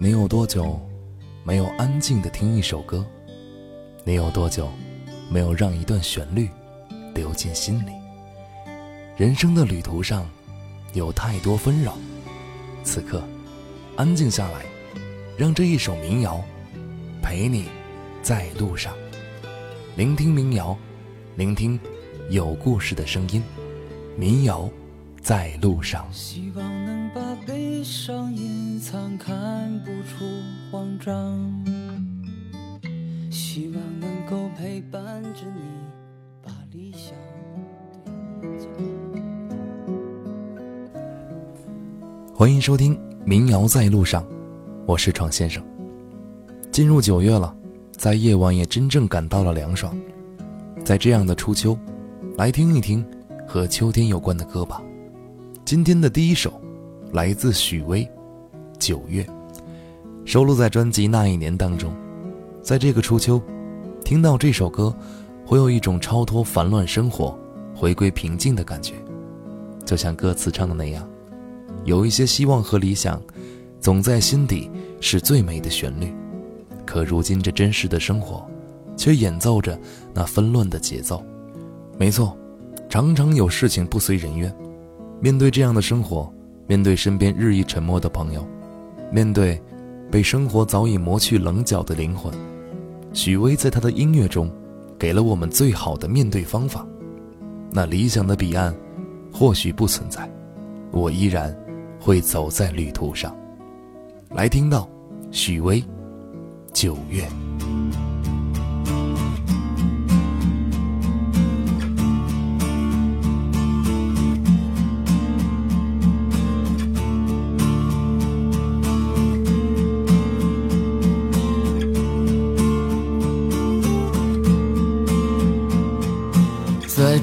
你有多久没有安静的听一首歌？你有多久没有让一段旋律流进心里？人生的旅途上有太多纷扰，此刻安静下来，让这一首民谣陪你在路上。聆听民谣，聆听有故事的声音。民谣在路上。希望能把悲伤隐藏，看慌张。希望能够陪伴着你，把理想。欢迎收听《民谣在路上》，我是闯先生。进入九月了，在夜晚也真正感到了凉爽。在这样的初秋，来听一听和秋天有关的歌吧。今天的第一首，来自许巍，《九月》，收录在专辑《那一年》当中。在这个初秋，听到这首歌，会有一种超脱烦乱生活、回归平静的感觉，就像歌词唱的那样，有一些希望和理想，总在心底是最美的旋律。可如今这真实的生活，却演奏着那纷乱的节奏。没错，常常有事情不随人愿。面对这样的生活，面对身边日益沉默的朋友，面对被生活早已磨去棱角的灵魂。许巍在他的音乐中，给了我们最好的面对方法。那理想的彼岸，或许不存在，我依然会走在旅途上。来听到许巍，九月。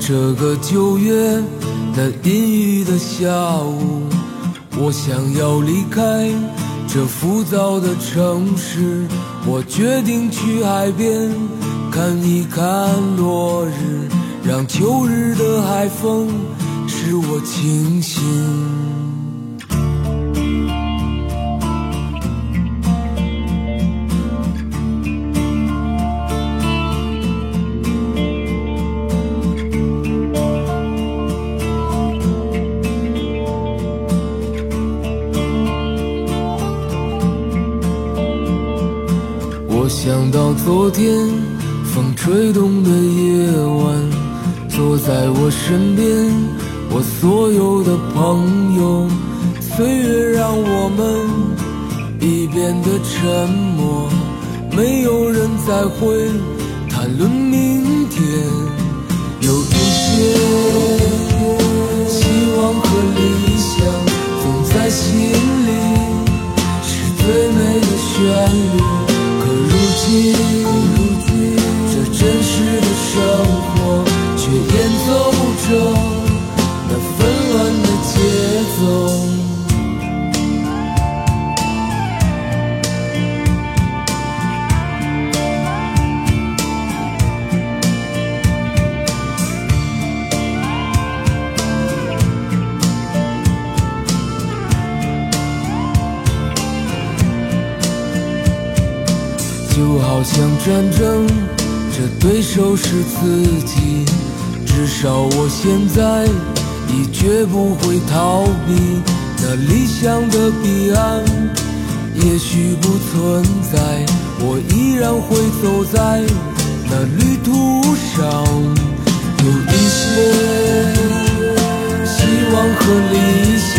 这个九月的阴雨的下午，我想要离开这浮躁的城市。我决定去海边看一看落日，让秋日的海风使我清醒。昨天风吹动的夜晚，坐在我身边，我所有的朋友。岁月让我们已变得沉默，没有人再会战争，这对手是自己。至少我现在已绝不会逃避那理想的彼岸，也许不存在，我依然会走在那旅途上。有一些希望和理想，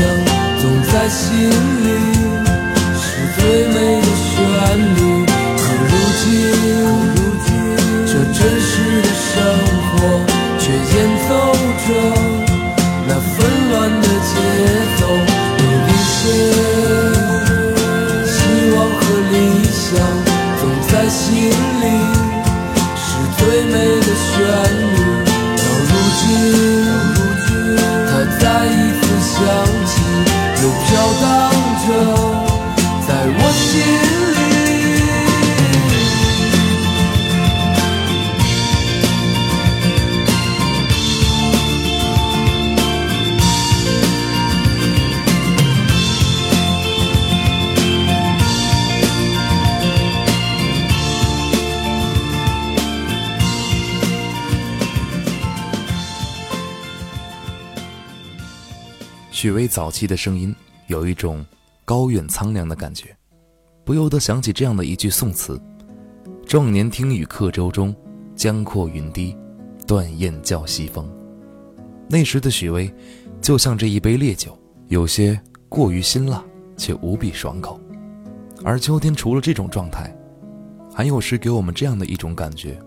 总在心里，是最美的旋律。真实的生活却演奏着许巍早期的声音有一种高远苍凉的感觉，不由得想起这样的一句宋词：“壮年听雨客舟中，江阔云低，断雁叫西风。”那时的许巍，就像这一杯烈酒，有些过于辛辣，却无比爽口。而秋天除了这种状态，还有时给我们这样的一种感觉，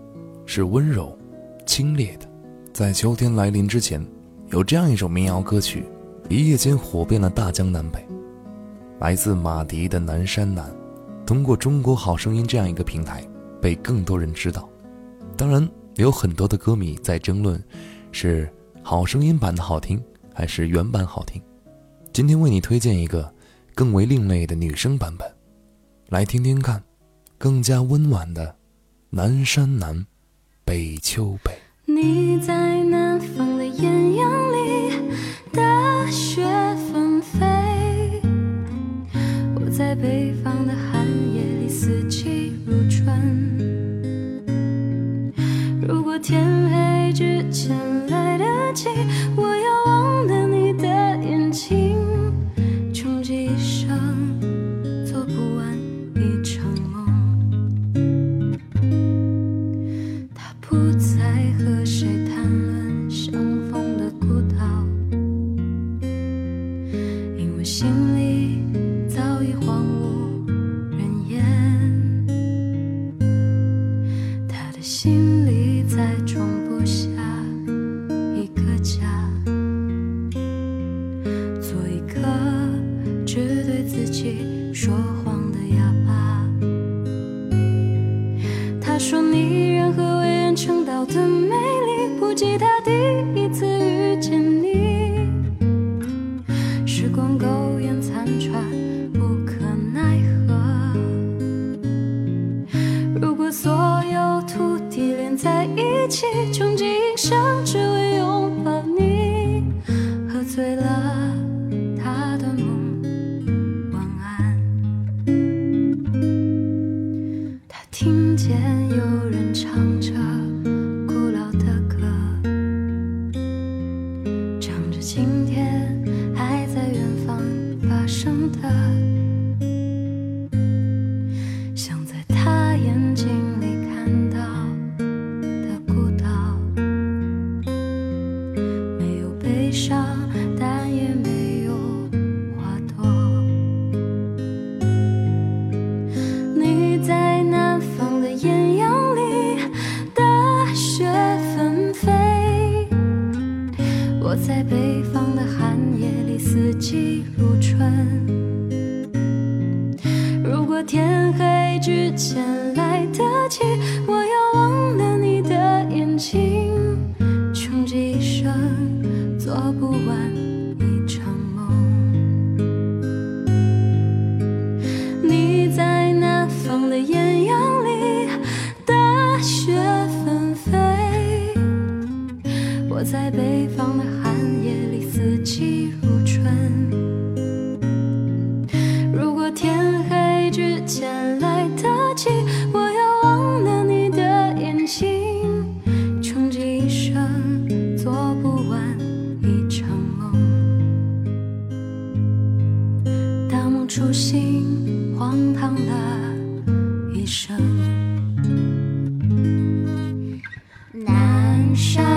是温柔、清冽的。在秋天来临之前，有这样一首民谣歌曲。一夜间火遍了大江南北，来自马迪的《南山南》，通过《中国好声音》这样一个平台，被更多人知道。当然，有很多的歌迷在争论，是好声音版的好听，还是原版好听。今天为你推荐一个更为另类的女声版本，来听听看，更加温婉的《南山南，北秋北》。你在南方四季如春。如果天黑之前来得及，我要南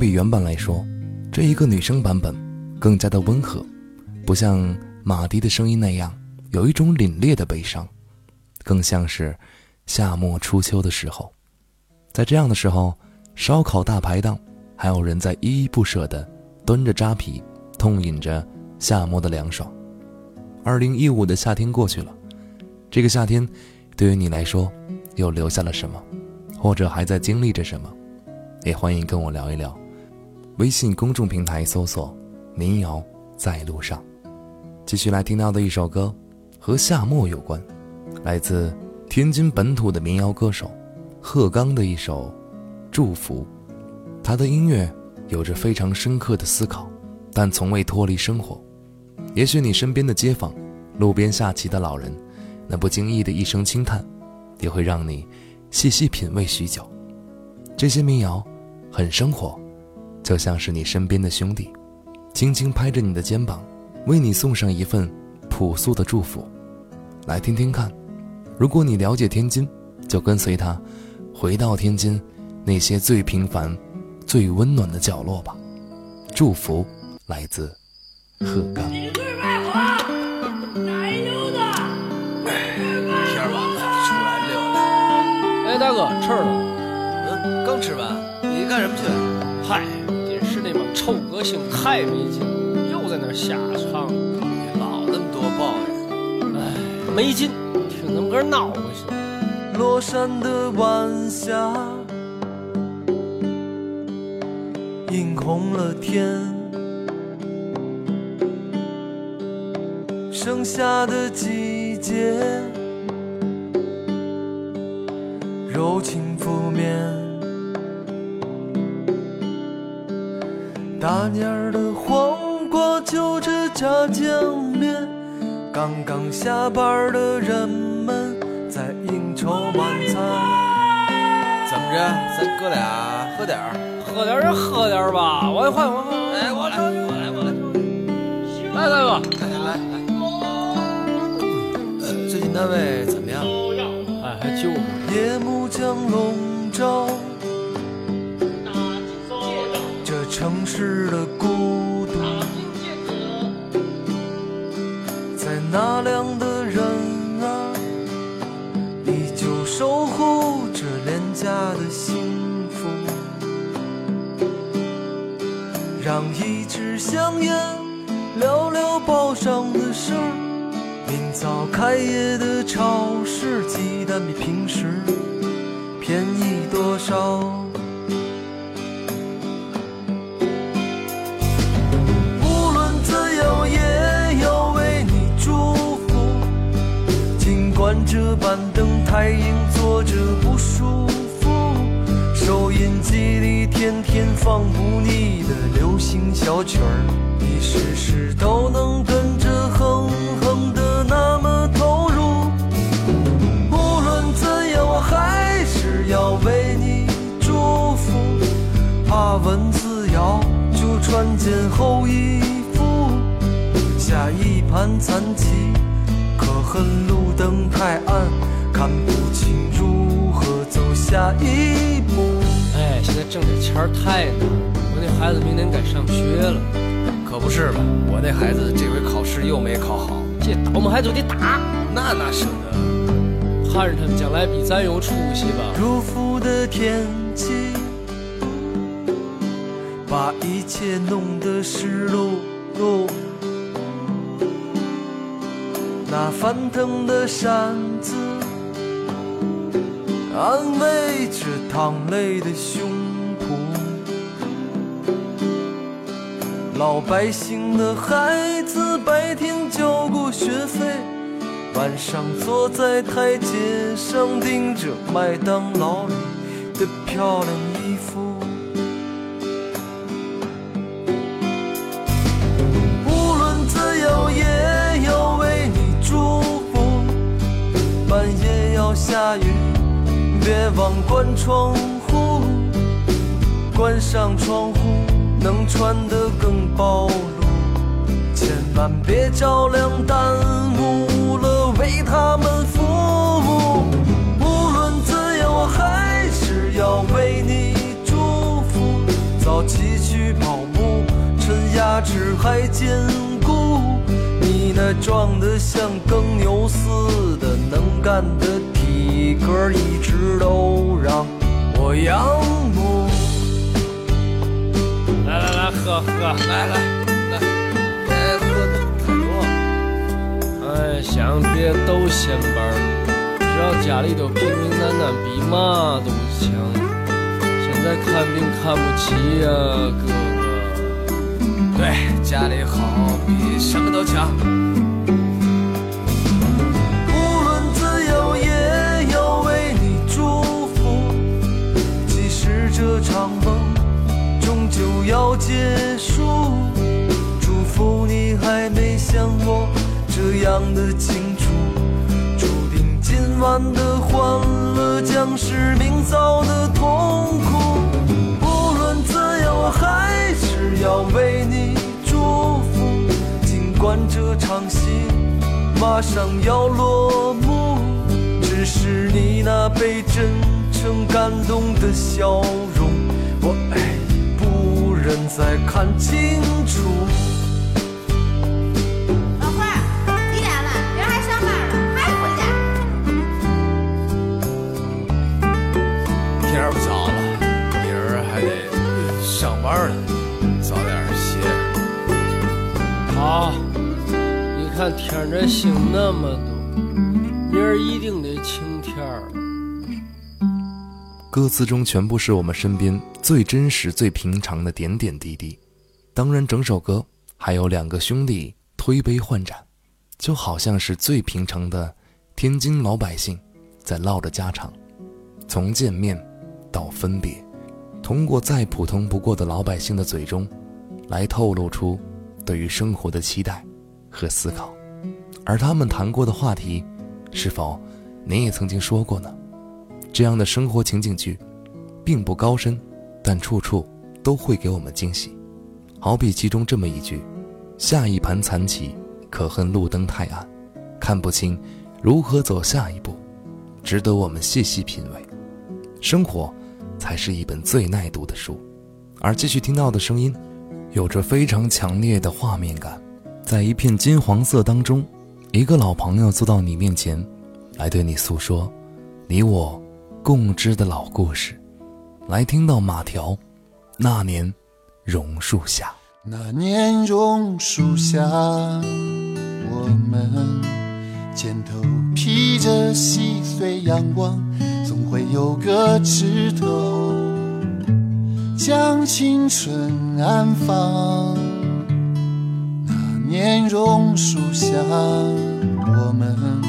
比原版来说，这一个女生版本更加的温和，不像马迪的声音那样有一种凛冽的悲伤，更像是夏末初秋的时候。在这样的时候，烧烤大排档还有人在依依不舍地端着扎啤，痛饮着夏末的凉爽。二零一五的夏天过去了，这个夏天，对于你来说，又留下了什么，或者还在经历着什么？也欢迎跟我聊一聊。微信公众平台搜索“民谣在路上”，继续来听到的一首歌，和夏末有关，来自天津本土的民谣歌手贺刚的一首《祝福》。他的音乐有着非常深刻的思考，但从未脱离生活。也许你身边的街坊、路边下棋的老人，那不经意的一声轻叹，也会让你细细品味许久。这些民谣很生活，就像是你身边的兄弟，轻轻拍着你的肩膀，为你送上一份朴素的祝福。来听听看，如果你了解天津，就跟随他，回到天津那些最平凡、最温暖的角落吧。祝福来自。鹤岗。哎，大哥，吃了？嗯，刚吃完。你干什么去？嗨，也是那帮臭歌星太没劲，又在那瞎唱。你老那么多抱怨。哎，没劲，听他们歌闹回去。落山的晚霞，映红了天。盛夏的季节，柔情大年儿的黄瓜就着炸酱面，刚刚下班的人们在应酬晚餐。怎么着？咱哥俩喝点儿？喝点儿就喝点儿吧。我换我换。哎，我来，我来，我来。来，大哥。来来来。最近单位怎么样？哎，还就夜幕将笼罩让一支香烟聊聊报上的事儿。明早开业的超市，鸡蛋比平时便宜多少？无论怎样，也要为你祝福。尽管这板凳太硬，坐着不舒服。收音机里天天放不腻的流行小曲儿，你时时都能跟着哼哼的。那么投入，无论怎样，我还是要为你祝福。怕蚊子咬，就穿件厚衣服。下一盘残棋，可恨路灯太暗，看不清如何走下一步。挣点钱太难，我那孩子明年该上学了。可不是嘛？我那孩子这回考试又没考好。这倒霉孩子就得打，那哪舍得？盼着他们将来比咱有出息吧。祝福的天气，把一切弄得湿漉漉。那翻腾的扇子，安慰着淌泪的胸老百姓的孩子，白天交过学费，晚上坐在台阶上盯着麦当劳里的漂亮衣服。无论怎样，也要为你祝福。半夜要下雨，别忘关窗户，关上窗户。能穿得更暴露，千万别着凉耽误了为他们服务。无论怎样，我还是要为你祝福。早起去跑步，趁牙齿还坚固。你那壮得像耕牛似的能干的体格，一直都让我仰慕。喝喝，来来来，哎，喝太多。哎，想别都显摆儿，只要家里头平平淡淡，比嘛都强。现在看病看不起呀、哥哥。对，家里好比什么都强。无论怎样，也要为你祝福。即使这场梦要结束，祝福你还没像我这样的清楚。注定今晚的欢乐将是明早的痛苦。无论怎样，我还是要为你祝福。尽管这场戏马上要落幕，只是你那被真诚感动的笑容，我哎已不忍再看清楚。老花儿，几点了？明儿还上班呢，还不回家？天儿不早了，明儿还得上班呢，早点歇。好，你看天这星那么多，明儿一定得晴天儿。歌词中全部是我们身边最真实、最平常的点点滴滴。当然，整首歌还有两个兄弟推杯换盏，就好像是最平常的天津老百姓在唠着家常，从见面到分别，通过再普通不过的老百姓的嘴中，来透露出对于生活的期待和思考。而他们谈过的话题，是否您也曾经说过呢？这样的生活情景剧，并不高深，但处处都会给我们惊喜。好比其中这么一句：“下一盘残棋，可恨路灯太暗，看不清如何走下一步。”值得我们细细品味。生活，才是一本最耐读的书。而继续听到的声音，有着非常强烈的画面感。在一片金黄色当中，一个老朋友坐到你面前，来对你诉说，你我共知的老故事。来听到马条，那年榕树下。那年榕树下，我们肩头披着细碎阳光，总会有个枝头将青春安放。那年榕树下，我们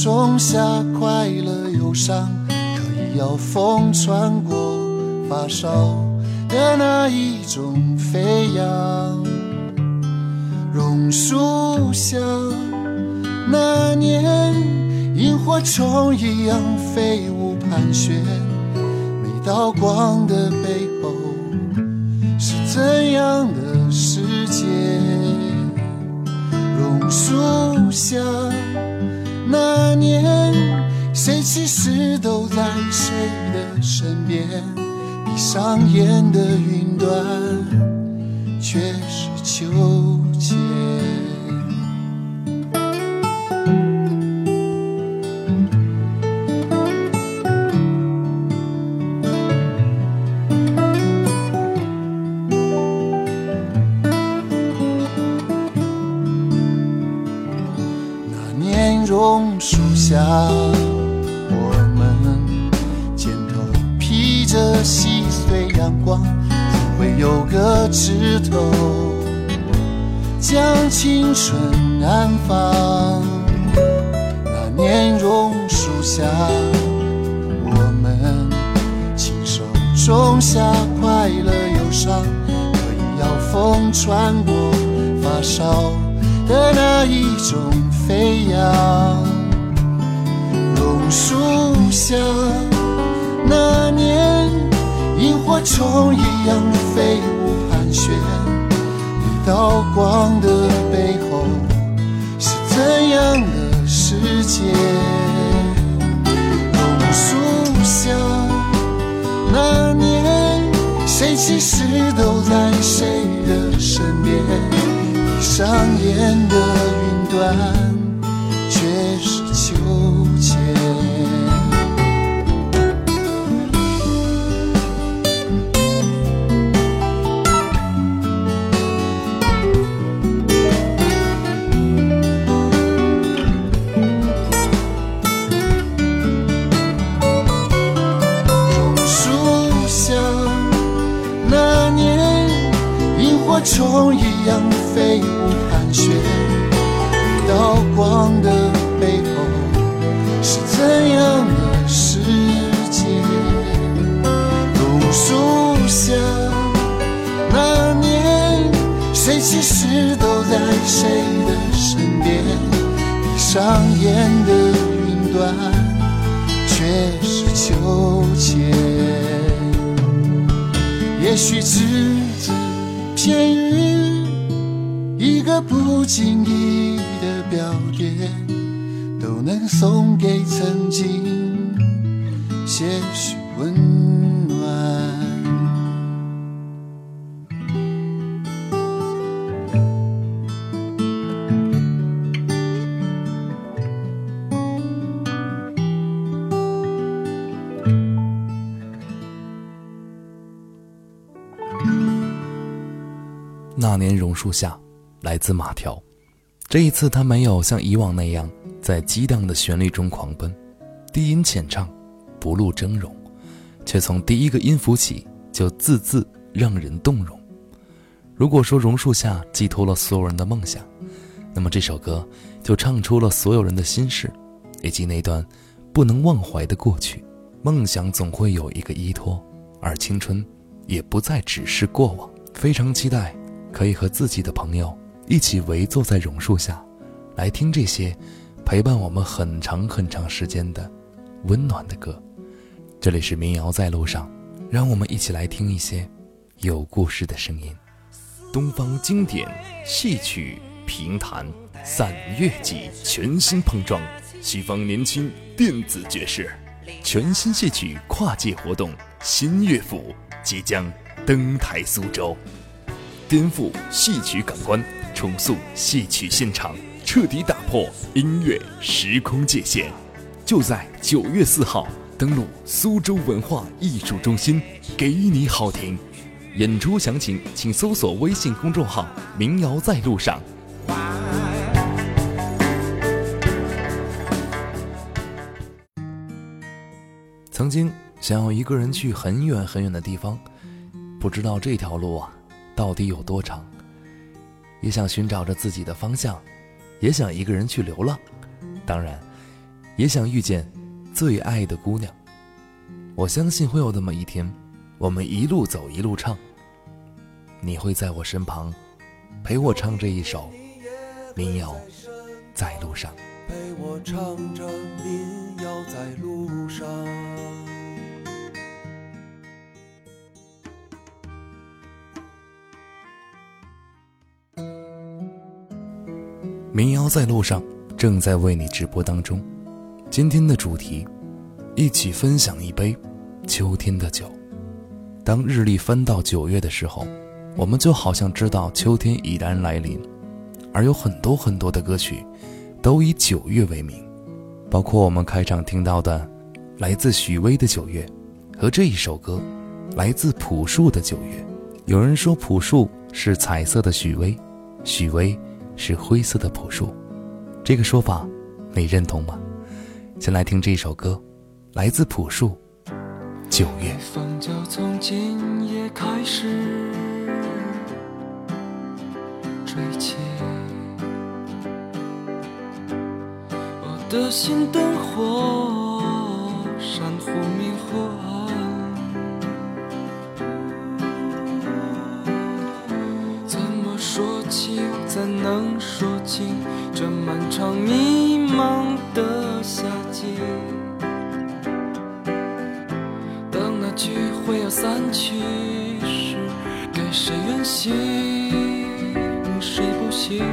种下快乐忧伤，可以要风穿过发梢。的那一种飞扬。榕树下，那年萤火虫一样飞舞盘旋，每道光的背后是怎样的世界？榕树下，那年谁其实都在谁的身边。闭上眼的云端，却是秋千。头将青春安放。那年榕树下，我们亲手种下快乐忧伤，可以要风穿过发梢的那一种飞扬。榕树下，那年萤火虫一样飞舞盘旋，一道光的背后是怎样的世界？榕树下，那年谁其实都在谁的身边？闭上眼的云端，萤火虫一样飞舞盘旋，一道光的树下，来自马条。这一次，他没有像以往那样在激荡的旋律中狂奔，低音浅唱，不露峥嵘，却从第一个音符起就字字让人动容。如果说榕树下寄托了所有人的梦想，那么这首歌就唱出了所有人的心事，以及那段不能忘怀的过去。梦想总会有一个依托，而青春也不再只是过往。非常期待可以和自己的朋友一起围坐在榕树下，来听这些陪伴我们很长很长时间的温暖的歌。这里是民谣在路上，让我们一起来听一些有故事的声音。东方经典戏曲评弹散乐季全新碰撞，西方年轻电子爵士，全新戏曲跨界活动新乐府即将登台苏州，颠覆戏曲感官，重塑戏曲现场，彻底打破音乐时空界限。就在九月四号，登陆苏州文化艺术中心，给你好听。演出详情请搜索微信公众号“民谣在路上”。曾经想要一个人去很远很远的地方，不知道这条路啊到底有多长。也想寻找着自己的方向，也想一个人去流浪，当然，也想遇见最爱的姑娘。我相信会有那么一天，我们一路走一路唱，你会在我身旁，陪我唱这一首民谣，在路上。陪我唱着民谣在路上。民谣在路上，正在为你直播当中。今天的主题，一起分享一杯秋天的酒。当日历翻到九月的时候，我们就好像知道秋天已然来临，而有很多很多的歌曲，都以九月为名，包括我们开场听到的，来自许巍的《九月》，和这一首歌，来自朴树的《九月》。有人说朴树是彩色的许巍，许巍是灰色的朴树，这个说法你认同吗？先来听这首歌，来自朴树，《九月》。风就从今夜开始吹起，我的心灯火闪忽明忽暗，怎么说起，怎能说清这漫长迷茫的夏季？当那聚会要散去时，给谁远行，谁不行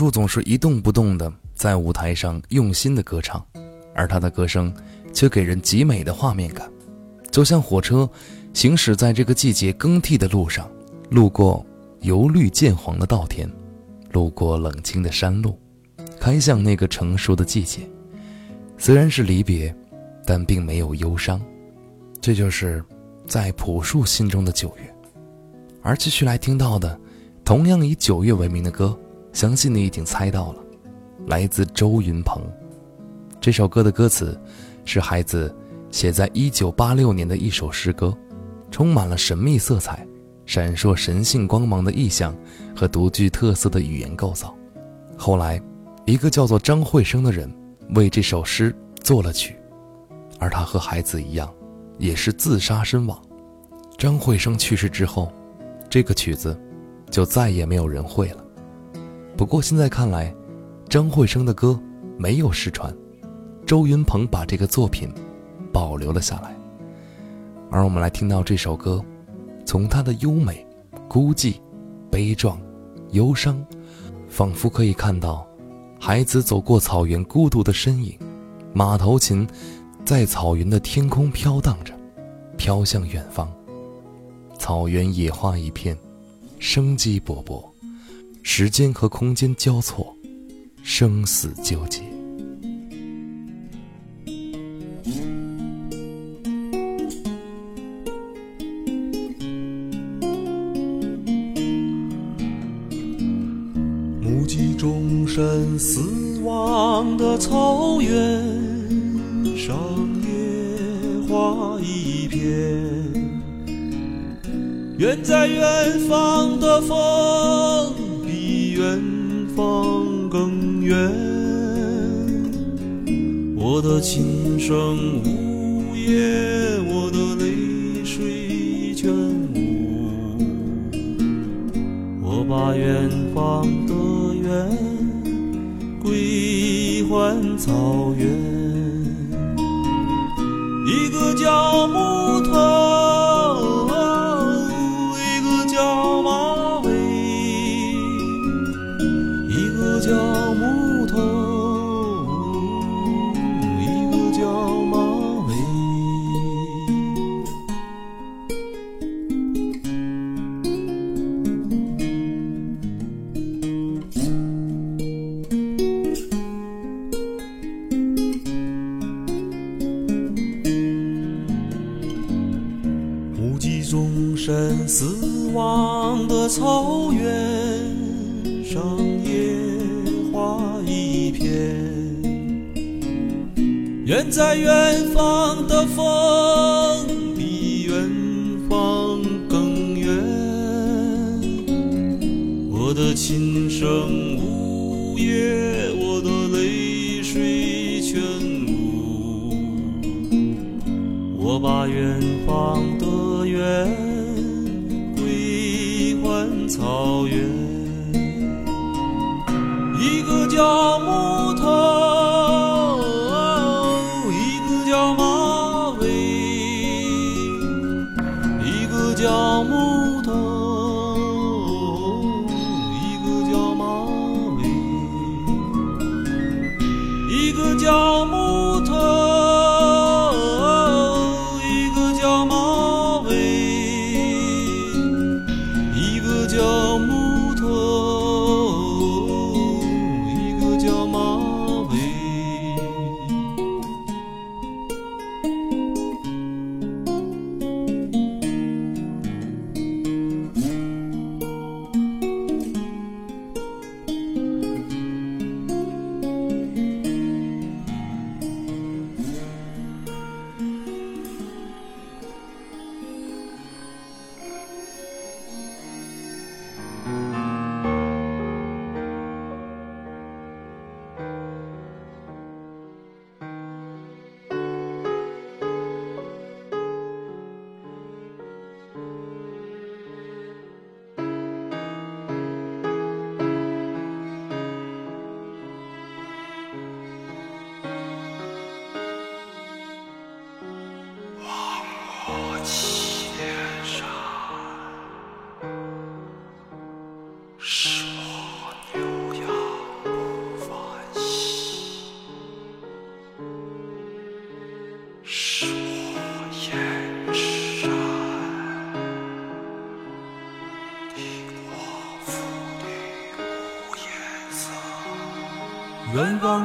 树总是一动不动地在舞台上用心的歌唱，而他的歌声却给人极美的画面感，就像火车行驶在这个季节更替的路上，路过由绿渐黄的稻田，路过冷清的山路，开向那个成熟的季节。虽然是离别，但并没有忧伤。这就是在朴树心中的九月。而继续来听到的，同样以九月为名的歌。相信你已经猜到了，来自周云鹏。这首歌的歌词是孩子写在1986年的一首诗歌，充满了神秘色彩、闪烁神性光芒的意象和独具特色的语言构造。后来，一个叫做张惠生的人为这首诗作了曲，而他和孩子一样，也是自杀身亡。张惠生去世之后，这个曲子就再也没有人会了。不过现在看来，张惠生的歌没有失传，周云鹏把这个作品保留了下来。而我们来听到这首歌，从它的优美、孤寂、悲壮、忧伤，仿佛可以看到孩子走过草原孤独的身影，马头琴在草原的天空飘荡着，飘向远方。草原野花一片，生机勃勃。时间和空间交错，生死纠结。目击众生死亡的草原上，野花一片。远在远方的风。远，我的琴声呜咽，我的泪水全无。我把远方的远归还草原，一个叫牧童。众生死亡的草原上，野花一片。远在远方的风比远方更远。我的琴声呜咽，我的泪水全无。我把远方一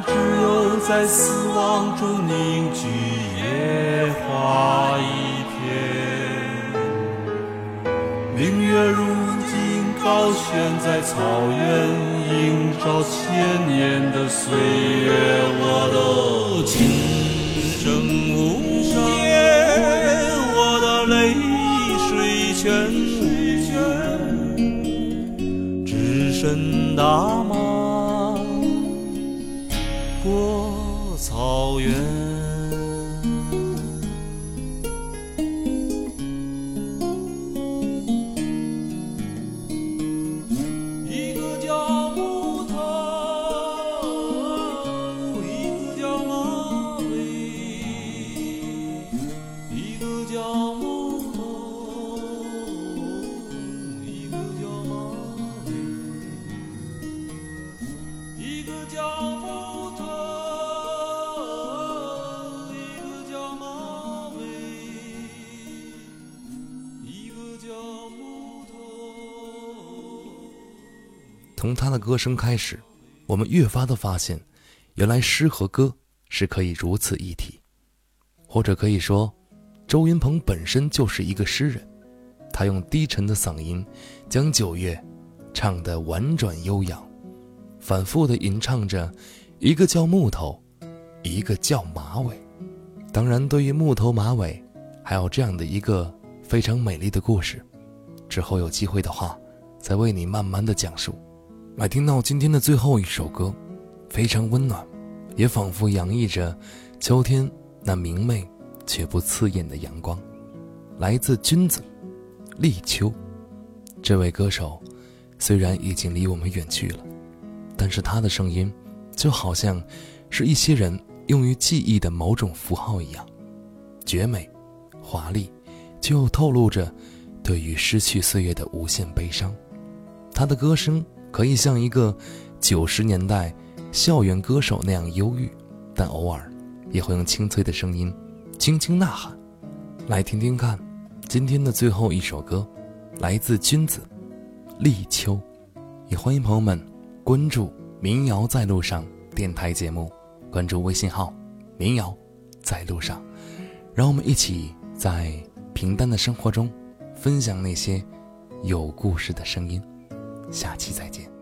只有在死亡中凝聚野花一片，明月如今高悬在草原，映照千年的岁月。我的琴声无言，我的泪水全无，只身大马。的歌声开始，我们越发的发现，原来诗和歌是可以如此一体，或者可以说，周云鹏本身就是一个诗人。他用低沉的嗓音，将九月唱得婉转悠扬，反复的吟唱着，一个叫木头，一个叫马尾。当然，对于木头马尾，还有这样的一个非常美丽的故事，之后有机会的话，再为你慢慢的讲述。来听到今天的最后一首歌非常温暖也仿佛洋溢着秋天那明媚却不刺眼的阳光。来自君子立秋这位歌手虽然已经离我们远去了但是他的声音就好像是一些人用于记忆的某种符号一样绝美华丽就透露着对于失去岁月的无限悲伤。他的歌声可以像一个九十年代校园歌手那样忧郁但偶尔也会用清脆的声音轻轻呐喊来听听看今天的最后一首歌来自君子立秋也欢迎朋友们关注民谣在路上电台节目关注微信号民谣在路上。让我们一起在平淡的生活中分享那些有故事的声音。下期再见。